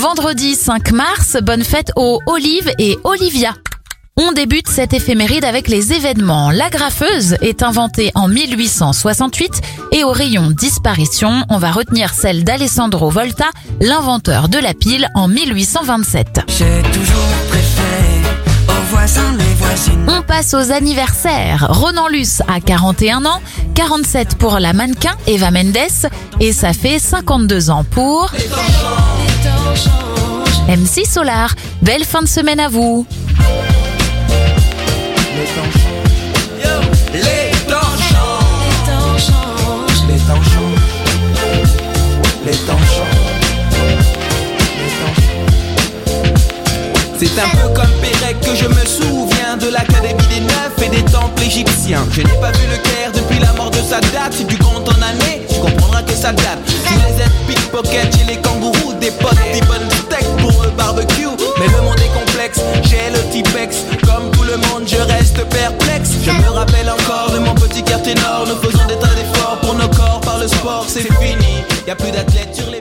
Vendredi 5 mars, bonne fête aux Olive et Olivia. On débute cette éphéméride avec les événements. La graffeuse est inventée en 1868 et au rayon disparition, on va retenir celle d'Alessandro Volta, l'inventeur de la pile en 1827. J'ai toujours préféré aux voisins les voisines. On passe aux anniversaires. Ronan Luce a 41 ans, 47 pour la mannequin Eva Mendes et ça fait 52 ans pour MC Solar. Belle fin de semaine à vous. C'est un peu comme Pérec que je me souviens de l'académie des neufs et des temples égyptiens. Je n'ai pas vu le Caire depuis la mort de Sadat. Si tu comptes en années, tu comprendras que ça date. Tous les aides pickpocket Je reste perplexe. Je me rappelle encore de mon petit quartier nord. Nous faisons des tas d'efforts pour nos corps par le sport, c'est fini. Y a plus d'athlètes sur les